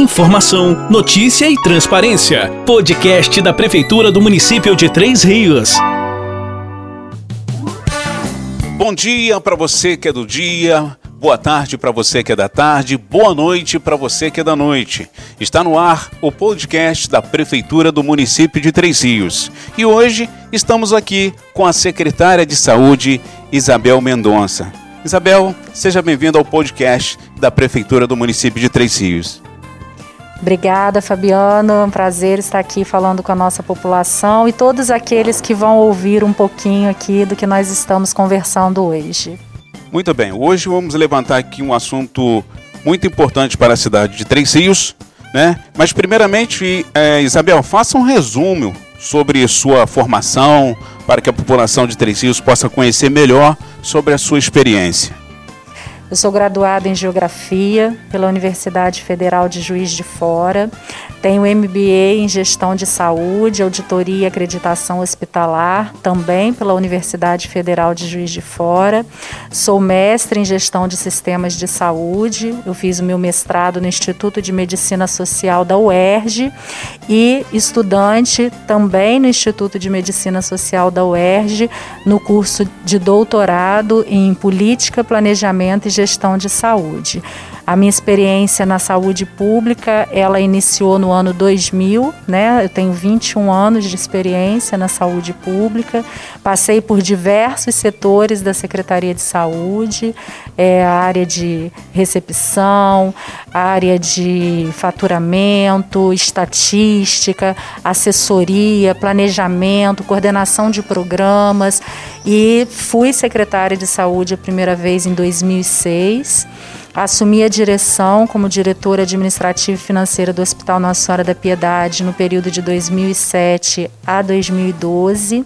Informação, notícia e transparência. Podcast da Prefeitura do município de Três Rios. Bom dia para você que é do dia. Boa tarde para você que é da tarde, boa noite para você que é da noite. Está no ar o podcast da Prefeitura do município de Três Rios. E hoje estamos aqui com a secretária de Saúde, Isabel Mendonça. Isabel, seja bem-vinda ao podcast da Prefeitura do município de Três Rios. Obrigada, Fabiano. É um prazer estar aqui falando com a nossa população e todos aqueles que vão ouvir um pouquinho aqui do que nós estamos conversando hoje. Muito bem, hoje vamos levantar aqui um assunto muito importante para a cidade de Três Rios, né? Mas primeiramente, é, Isabel, faça um resumo sobre sua formação para que a população de Três Rios possa conhecer melhor sobre a sua experiência. Eu sou graduada em Geografia pela Universidade Federal de Juiz de Fora. Tenho MBA em Gestão de Saúde, Auditoria e Acreditação Hospitalar, também pela Universidade Federal de Juiz de Fora. Sou mestre em Gestão de Sistemas de Saúde. Eu fiz o meu mestrado no Instituto de Medicina Social da UERJ e estudante também no Instituto de Medicina Social da UERJ, no curso de doutorado em Política, Planejamento e gestão de saúde. A minha experiência na saúde pública, ela iniciou no ano 2000, né? Eu tenho 21 anos de experiência na saúde pública, passei por diversos setores da Secretaria de Saúde, é, a área de recepção, área de faturamento, estatística, assessoria, planejamento, coordenação de programas e fui secretária de saúde a primeira vez em 2006. Assumi a direção como diretora administrativa e financeira do Hospital Nossa Senhora da Piedade no período de 2007 a 2012.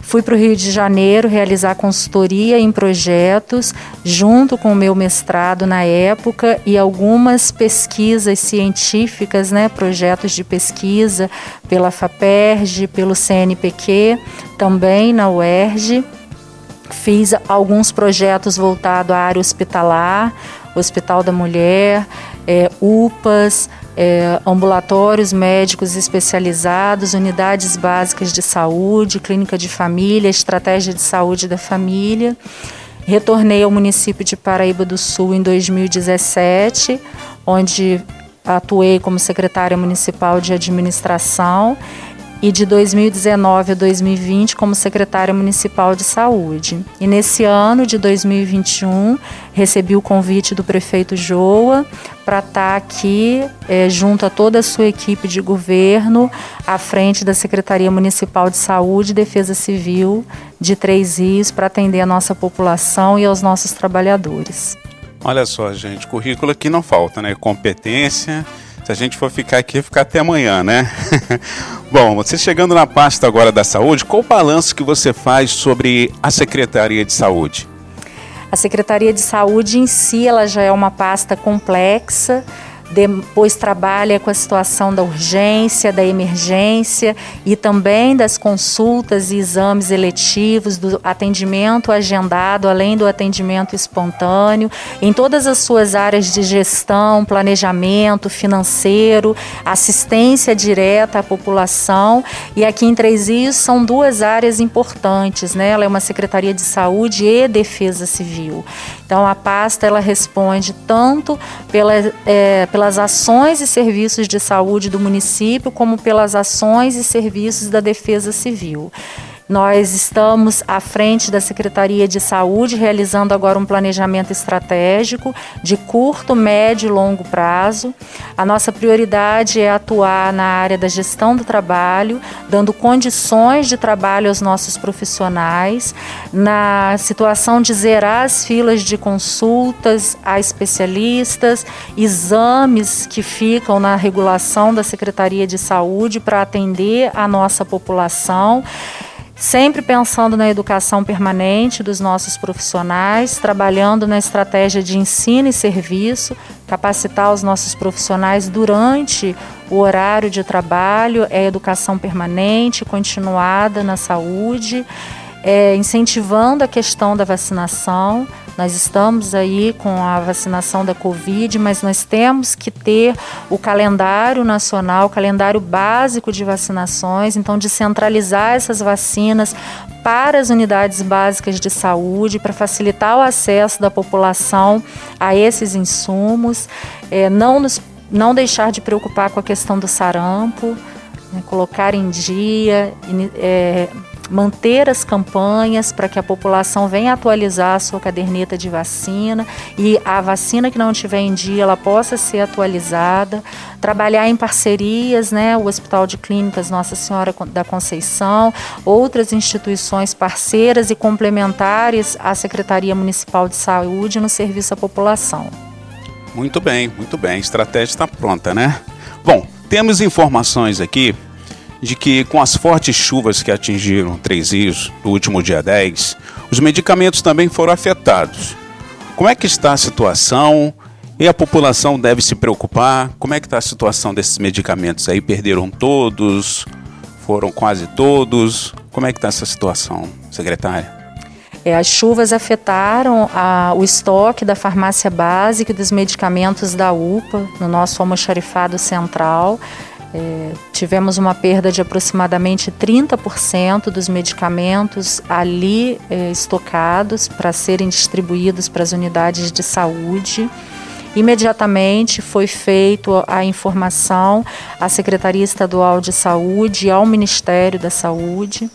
Fui para o Rio de Janeiro realizar consultoria em projetos, junto com o meu mestrado na época e algumas pesquisas científicas, né, projetos de pesquisa pela FAPERJ, pelo CNPq, também na UERJ. Fiz alguns projetos voltados à área hospitalar, Hospital da Mulher, é, UPAs, é, ambulatórios médicos especializados, unidades básicas de saúde, clínica de família, estratégia de saúde da família. Retornei ao município de Paraíba do Sul em 2017, onde atuei como secretária municipal de administração e de 2019 a 2020 como secretária municipal de saúde. E nesse ano de 2021 recebi o convite do prefeito Joa para estar tá aqui é, junto a toda a sua equipe de governo à frente da Secretaria Municipal de Saúde e Defesa Civil de Três Rios para atender a nossa população e aos nossos trabalhadores. Olha só, gente, currículo aqui não falta, né? Competência se a gente for ficar aqui, ficar até amanhã, né? Bom, você chegando na pasta agora da saúde, qual o balanço que você faz sobre a Secretaria de Saúde? A Secretaria de Saúde em si, ela já é uma pasta complexa, depois trabalha com a situação da urgência, da emergência e também das consultas e exames eletivos, do atendimento agendado, além do atendimento espontâneo, em todas as suas áreas de gestão, planejamento financeiro, assistência direta à população. E aqui em Três Rios são duas áreas importantes, né? Ela é uma Secretaria de Saúde e Defesa Civil. Então a pasta ela responde tanto pela, é, pela pelas ações e serviços de saúde do município, como pelas ações e serviços da Defesa Civil. Nós estamos à frente da Secretaria de Saúde, realizando agora um planejamento estratégico de curto, médio e longo prazo. A nossa prioridade é atuar na área da gestão do trabalho, dando condições de trabalho aos nossos profissionais, na situação de zerar as filas de consultas a especialistas, exames que ficam na regulação da Secretaria de Saúde para atender a nossa população sempre pensando na educação permanente dos nossos profissionais, trabalhando na estratégia de ensino e serviço, capacitar os nossos profissionais durante o horário de trabalho, é educação permanente, continuada na saúde, é, incentivando a questão da vacinação. Nós estamos aí com a vacinação da Covid, mas nós temos que ter o calendário nacional, o calendário básico de vacinações, então descentralizar essas vacinas para as unidades básicas de saúde, para facilitar o acesso da população a esses insumos, é, não, nos, não deixar de preocupar com a questão do sarampo, né, colocar em dia, é, manter as campanhas para que a população venha atualizar a sua caderneta de vacina e a vacina que não tiver em dia ela possa ser atualizada, trabalhar em parcerias, né, o Hospital de Clínicas Nossa Senhora da Conceição, outras instituições parceiras e complementares à Secretaria Municipal de Saúde no serviço à população. Muito bem, muito bem. A estratégia está pronta, né? Bom, temos informações aqui de que com as fortes chuvas que atingiram Três Rios no último dia 10, os medicamentos também foram afetados. Como é que está a situação? E a população deve se preocupar? Como é que está a situação desses medicamentos aí? Perderam todos? Foram quase todos? Como é que está essa situação, secretária? É, as chuvas afetaram a, o estoque da farmácia básica e dos medicamentos da UPA no nosso almoxarifado central. É, tivemos uma perda de aproximadamente 30% dos medicamentos ali é, estocados para serem distribuídos para as unidades de saúde. Imediatamente foi feita a informação à Secretaria Estadual de Saúde e ao Ministério da Saúde.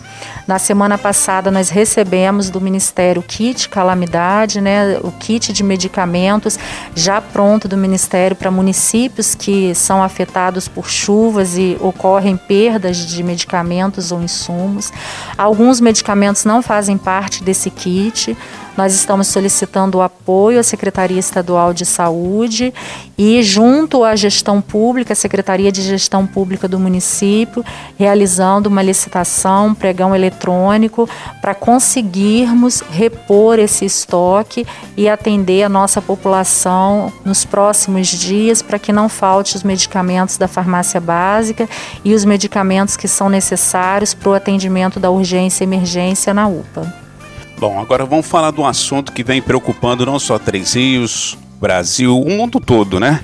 Na semana passada nós recebemos do Ministério o kit calamidade, né, o kit de medicamentos já pronto do Ministério para municípios que são afetados por chuvas e ocorrem perdas de medicamentos ou insumos. Alguns medicamentos não fazem parte desse kit. Nós estamos solicitando o apoio à Secretaria Estadual de Saúde e, junto à gestão pública, a Secretaria de Gestão Pública do município, realizando uma licitação, um pregão eletrônico, para conseguirmos repor esse estoque e atender a nossa população nos próximos dias, para que não falte os medicamentos da farmácia básica e os medicamentos que são necessários para o atendimento da urgência e emergência na UPA. Bom, agora vamos falar de um assunto que vem preocupando não só Três Rios, Brasil, o mundo todo, né?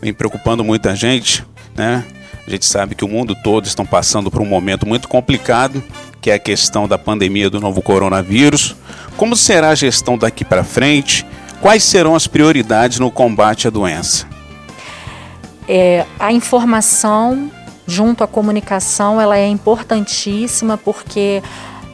Vem preocupando muita gente, né? A gente sabe que o mundo todo estão passando por um momento muito complicado, que é a questão da pandemia do novo coronavírus. Como será a gestão daqui para frente? Quais serão as prioridades no combate à doença? É, a informação junto à comunicação ela é importantíssima porque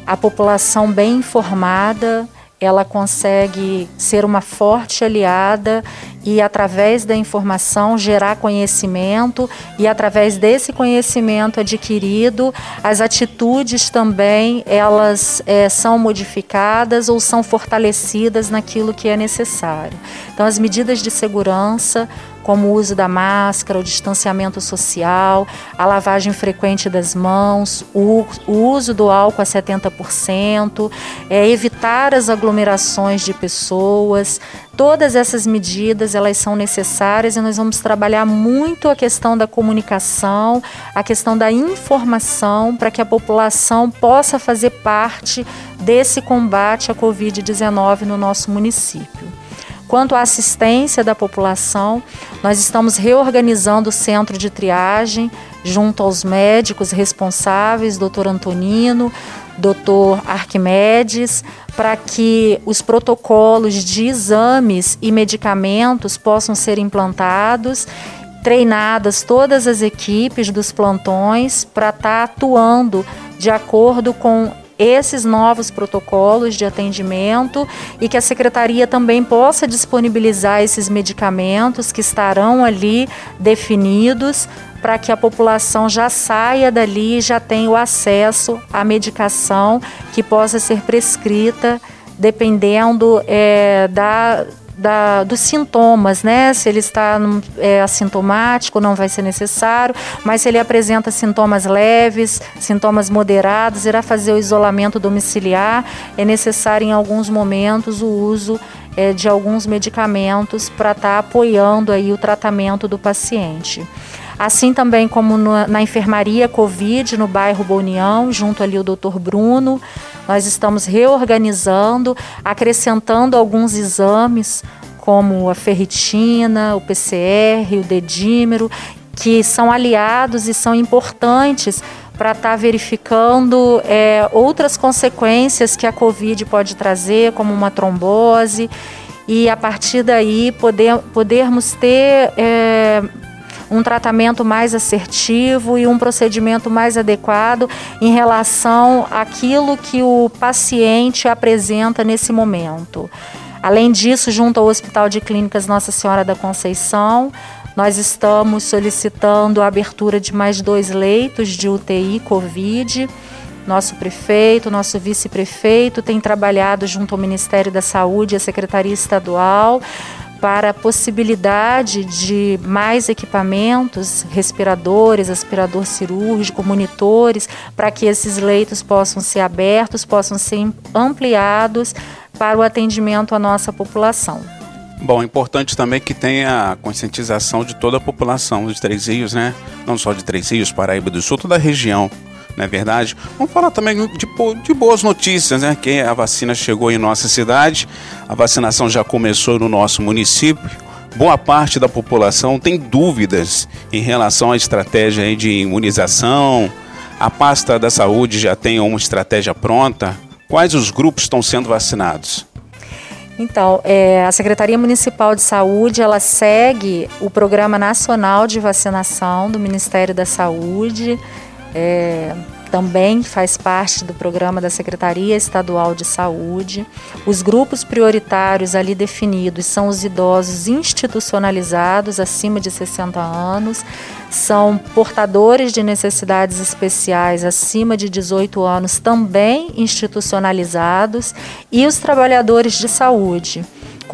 a população bem informada, ela consegue ser uma forte aliada e através da informação gerar conhecimento e através desse conhecimento adquirido as atitudes também elas é, são modificadas ou são fortalecidas naquilo que é necessário. Então as medidas de segurança como o uso da máscara, o distanciamento social, a lavagem frequente das mãos, o, o uso do álcool a 70%, é, evitar as aglomerações de pessoas. Todas essas medidas elas são necessárias e nós vamos trabalhar muito a questão da comunicação, a questão da informação para que a população possa fazer parte desse combate à Covid-19 no nosso município. Quanto à assistência da população, nós estamos reorganizando o centro de triagem junto aos médicos responsáveis, doutor Antonino, doutor Arquimedes, para que os protocolos de exames e medicamentos possam ser implantados treinadas todas as equipes dos plantões para estar tá atuando de acordo com esses novos protocolos de atendimento e que a secretaria também possa disponibilizar esses medicamentos que estarão ali definidos para que a população já saia dali e já tenha o acesso à medicação que possa ser prescrita dependendo é, da da, dos sintomas, né? Se ele está é, assintomático, não vai ser necessário, mas se ele apresenta sintomas leves, sintomas moderados, irá fazer o isolamento domiciliar. É necessário, em alguns momentos, o uso é, de alguns medicamentos para estar tá apoiando aí o tratamento do paciente. Assim também como na, enfermaria Covid no bairro Bonião, junto ali o Dr. Bruno. Nós estamos reorganizando, acrescentando alguns exames, como a ferritina, o PCR, o dedímero, que são aliados e são importantes para estar tá verificando é, outras consequências que a Covid pode trazer, como uma trombose, e a partir daí poder, podermos ter é, um tratamento mais assertivo e um procedimento mais adequado em relação àquilo que o paciente apresenta nesse momento. Além disso, junto ao Hospital de Clínicas Nossa Senhora da Conceição, nós estamos solicitando a abertura de mais dois leitos de UTI Covid. Nosso prefeito, nosso vice-prefeito tem trabalhado junto ao Ministério da Saúde e à Secretaria Estadual para a possibilidade de mais equipamentos, respiradores, aspirador cirúrgico, monitores, para que esses leitos possam ser abertos, possam ser ampliados para o atendimento à nossa população. Bom, é importante também que tenha a conscientização de toda a população dos Três Rios, né? Não só de Três Rios, Paraíba do Sul, toda a região não é verdade? Vamos falar também de, de, boas notícias, né? Que a vacina chegou em nossa cidade, a vacinação já começou no nosso município. Boa parte da população tem dúvidas em relação à estratégia de imunização. A pasta da saúde já tem uma estratégia pronta. Quais os grupos estão sendo vacinados? Então, é, a Secretaria Municipal de Saúde ela segue o Programa Nacional de Vacinação do Ministério da Saúde é, também faz parte do programa da Secretaria Estadual de Saúde. Os grupos prioritários ali definidos são os idosos institucionalizados acima de 60 anos, são portadores de necessidades especiais acima de 18 anos também institucionalizados e os trabalhadores de saúde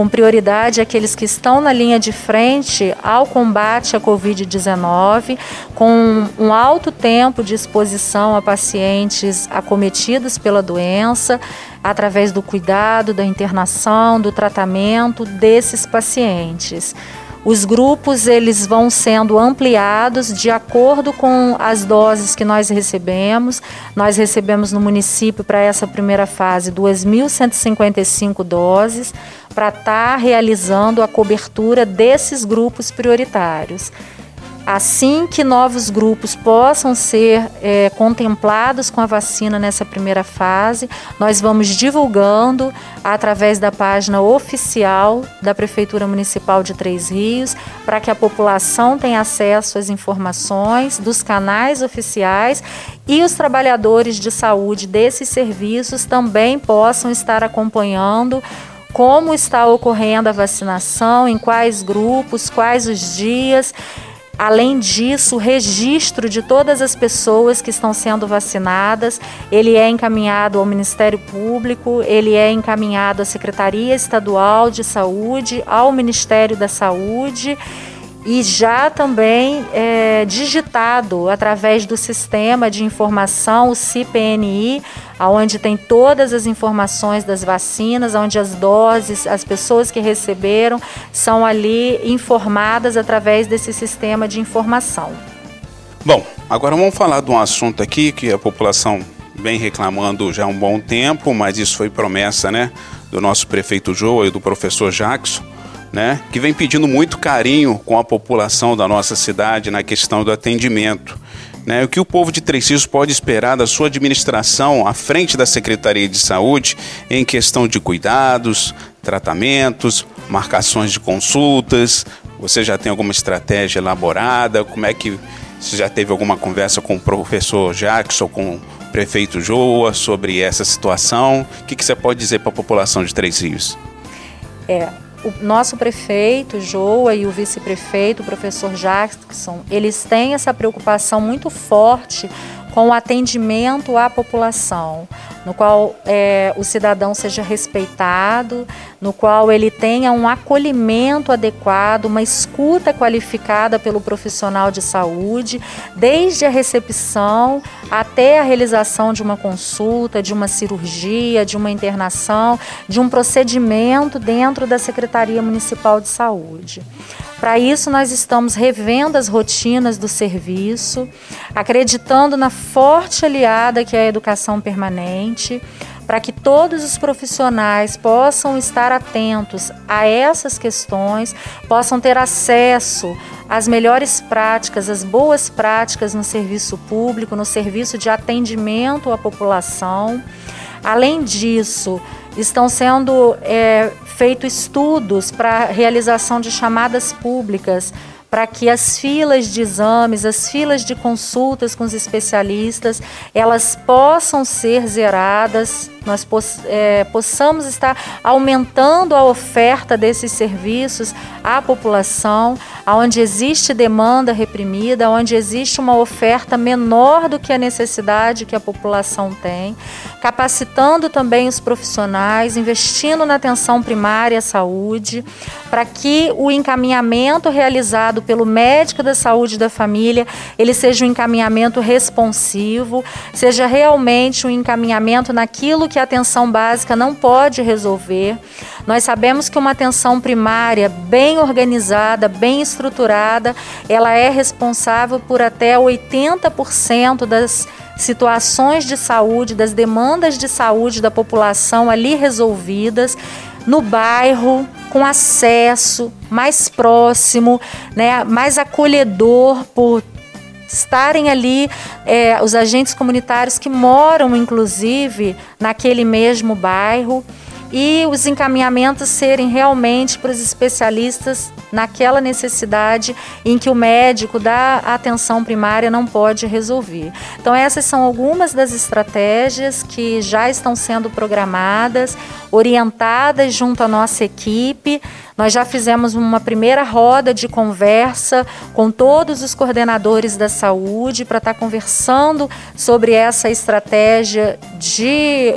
com prioridade aqueles que estão na linha de frente ao combate à Covid-19, com um alto tempo de exposição a pacientes acometidos pela doença, através do cuidado, da internação, do tratamento desses pacientes. Os grupos eles vão sendo ampliados de acordo com as doses que nós recebemos. Nós recebemos no município para essa primeira fase 2.155 doses para estar tá realizando a cobertura desses grupos prioritários. Assim que novos grupos possam ser é, contemplados com a vacina nessa primeira fase, nós vamos divulgando através da página oficial da Prefeitura Municipal de Três Rios, para que a população tenha acesso às informações dos canais oficiais e os trabalhadores de saúde desses serviços também possam estar acompanhando como está ocorrendo a vacinação, em quais grupos, quais os dias. Além disso, o registro de todas as pessoas que estão sendo vacinadas, ele é encaminhado ao Ministério Público, ele é encaminhado à Secretaria Estadual de Saúde, ao Ministério da Saúde e já também é, digitado através do sistema de informação, o CPNI, onde tem todas as informações das vacinas, onde as doses, as pessoas que receberam são ali informadas através desse sistema de informação. Bom, agora vamos falar de um assunto aqui que a população vem reclamando já há um bom tempo, mas isso foi promessa, né, do nosso prefeito Joa e do professor Jackson né, que vem pedindo muito carinho com a população da nossa cidade na questão do atendimento. Né, o que o povo de Três Rios pode esperar da sua administração à frente da Secretaria de Saúde em questão de cuidados, tratamentos, marcações de consultas? Você já tem alguma estratégia elaborada? Como é que você já teve alguma conversa com o professor Jackson, com o prefeito Joa sobre essa situação? O que, que você pode dizer para a população de Três Rios? É, o nosso prefeito, Joa, e o vice-prefeito, o professor Jackson, eles têm essa preocupação muito forte com o atendimento à população, no qual é, o cidadão seja respeitado, no qual ele tenha um acolhimento adequado, uma escuta qualificada pelo profissional de saúde, desde a recepção até a realização de uma consulta, de uma cirurgia, de uma internação, de um procedimento dentro da Secretaria Municipal de Saúde. Para isso, nós estamos revendo as rotinas do serviço, acreditando na forte aliada que é a educação permanente, para que todos os profissionais possam estar atentos a essas questões, possam ter acesso às melhores práticas, às boas práticas no serviço público, no serviço de atendimento à população. Além disso, estão sendo é, feitos estudos para realização de chamadas públicas para que as filas de exames, as filas de consultas com os especialistas, elas possam ser zeradas, nós poss é, possamos estar aumentando a oferta desses serviços à população, onde existe demanda reprimida, onde existe uma oferta menor do que a necessidade que a população tem, capacitando também os profissionais, investindo na atenção primária à saúde, para que o encaminhamento realizado pelo médico da saúde da família, ele seja um encaminhamento responsivo, seja realmente um encaminhamento naquilo que a atenção básica não pode resolver. Nós sabemos que uma atenção primária bem organizada, bem estruturada, ela é responsável por até 80% das situações de saúde, das demandas de saúde da população ali resolvidas no bairro, com acesso mais próximo, né, mais acolhedor por estarem ali é, os agentes comunitários que moram, inclusive, naquele mesmo bairro e os encaminhamentos serem realmente para os especialistas naquela necessidade em que o médico da atenção primária não pode resolver. Então, essas são algumas das estratégias que já estão sendo programadas, orientadas junto à nossa equipe. Nós já fizemos uma primeira roda de conversa com todos os coordenadores da saúde para estar conversando sobre essa estratégia de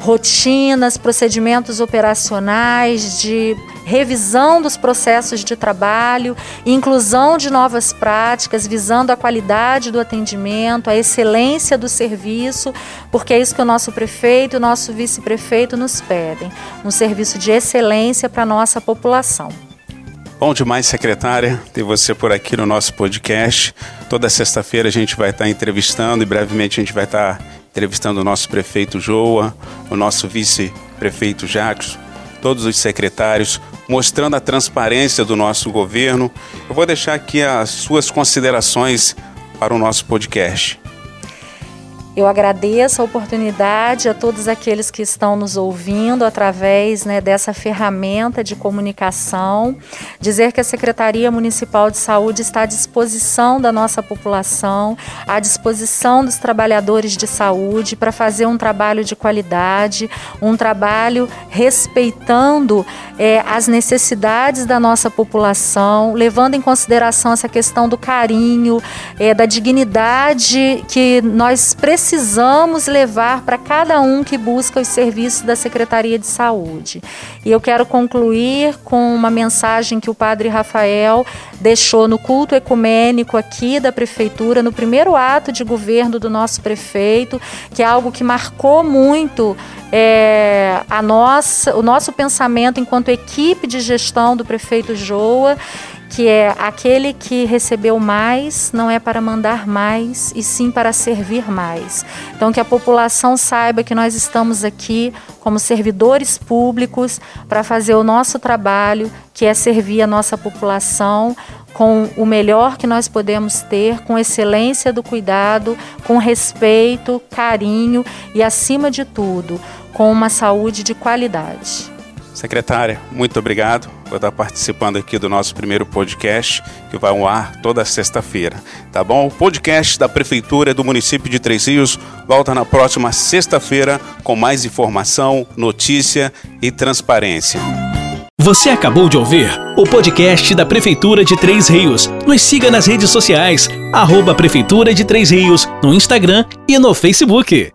rotinas, procedimentos operacionais, de revisão dos processos de trabalho, inclusão de novas práticas, visando a qualidade do atendimento, a excelência do serviço, porque é isso que o nosso prefeito e o nosso vice-prefeito nos pedem, um serviço de excelência para a nossa população. Bom demais, secretária, ter você por aqui no nosso podcast. Toda sexta-feira a gente vai estar entrevistando e brevemente a gente vai estar entrevistando o nosso prefeito Joa, o nosso vice-prefeito Jacques, todos os secretários, mostrando a transparência do nosso governo. Eu vou deixar aqui as suas considerações para o nosso podcast. Eu agradeço a oportunidade a todos aqueles que estão nos ouvindo através né, dessa ferramenta de comunicação. Dizer que a Secretaria Municipal de Saúde está à disposição da nossa população, à disposição dos trabalhadores de saúde para fazer um trabalho de qualidade, um trabalho respeitando é, as necessidades da nossa população, levando em consideração essa questão do carinho, é, da dignidade que nós precisamos precisamos levar para cada um que busca os serviços da Secretaria de Saúde. E eu quero concluir com uma mensagem que o Padre Rafael deixou no culto ecumênico aqui da Prefeitura, no primeiro ato de governo do nosso prefeito, que é algo que marcou muito é, a nossa, o nosso pensamento enquanto equipe de gestão do prefeito Joa que é aquele que recebeu mais não é para mandar mais, e sim para servir mais. Então, que a população saiba que nós estamos aqui como servidores públicos para fazer o nosso trabalho, que é servir a nossa população com o melhor que nós podemos ter, com excelência do cuidado, com respeito, carinho e, acima de tudo, com uma saúde de qualidade. Secretária, muito obrigado por estar participando aqui do nosso primeiro podcast, que vai ao ar toda sexta-feira, tá bom? O podcast da Prefeitura do município de Três Rios volta na próxima sexta-feira com mais informação, notícia e transparência. Você acabou de ouvir o podcast da Prefeitura de Três Rios. Nos siga nas redes sociais, arroba Prefeitura de Três Rios, no Instagram e no Facebook.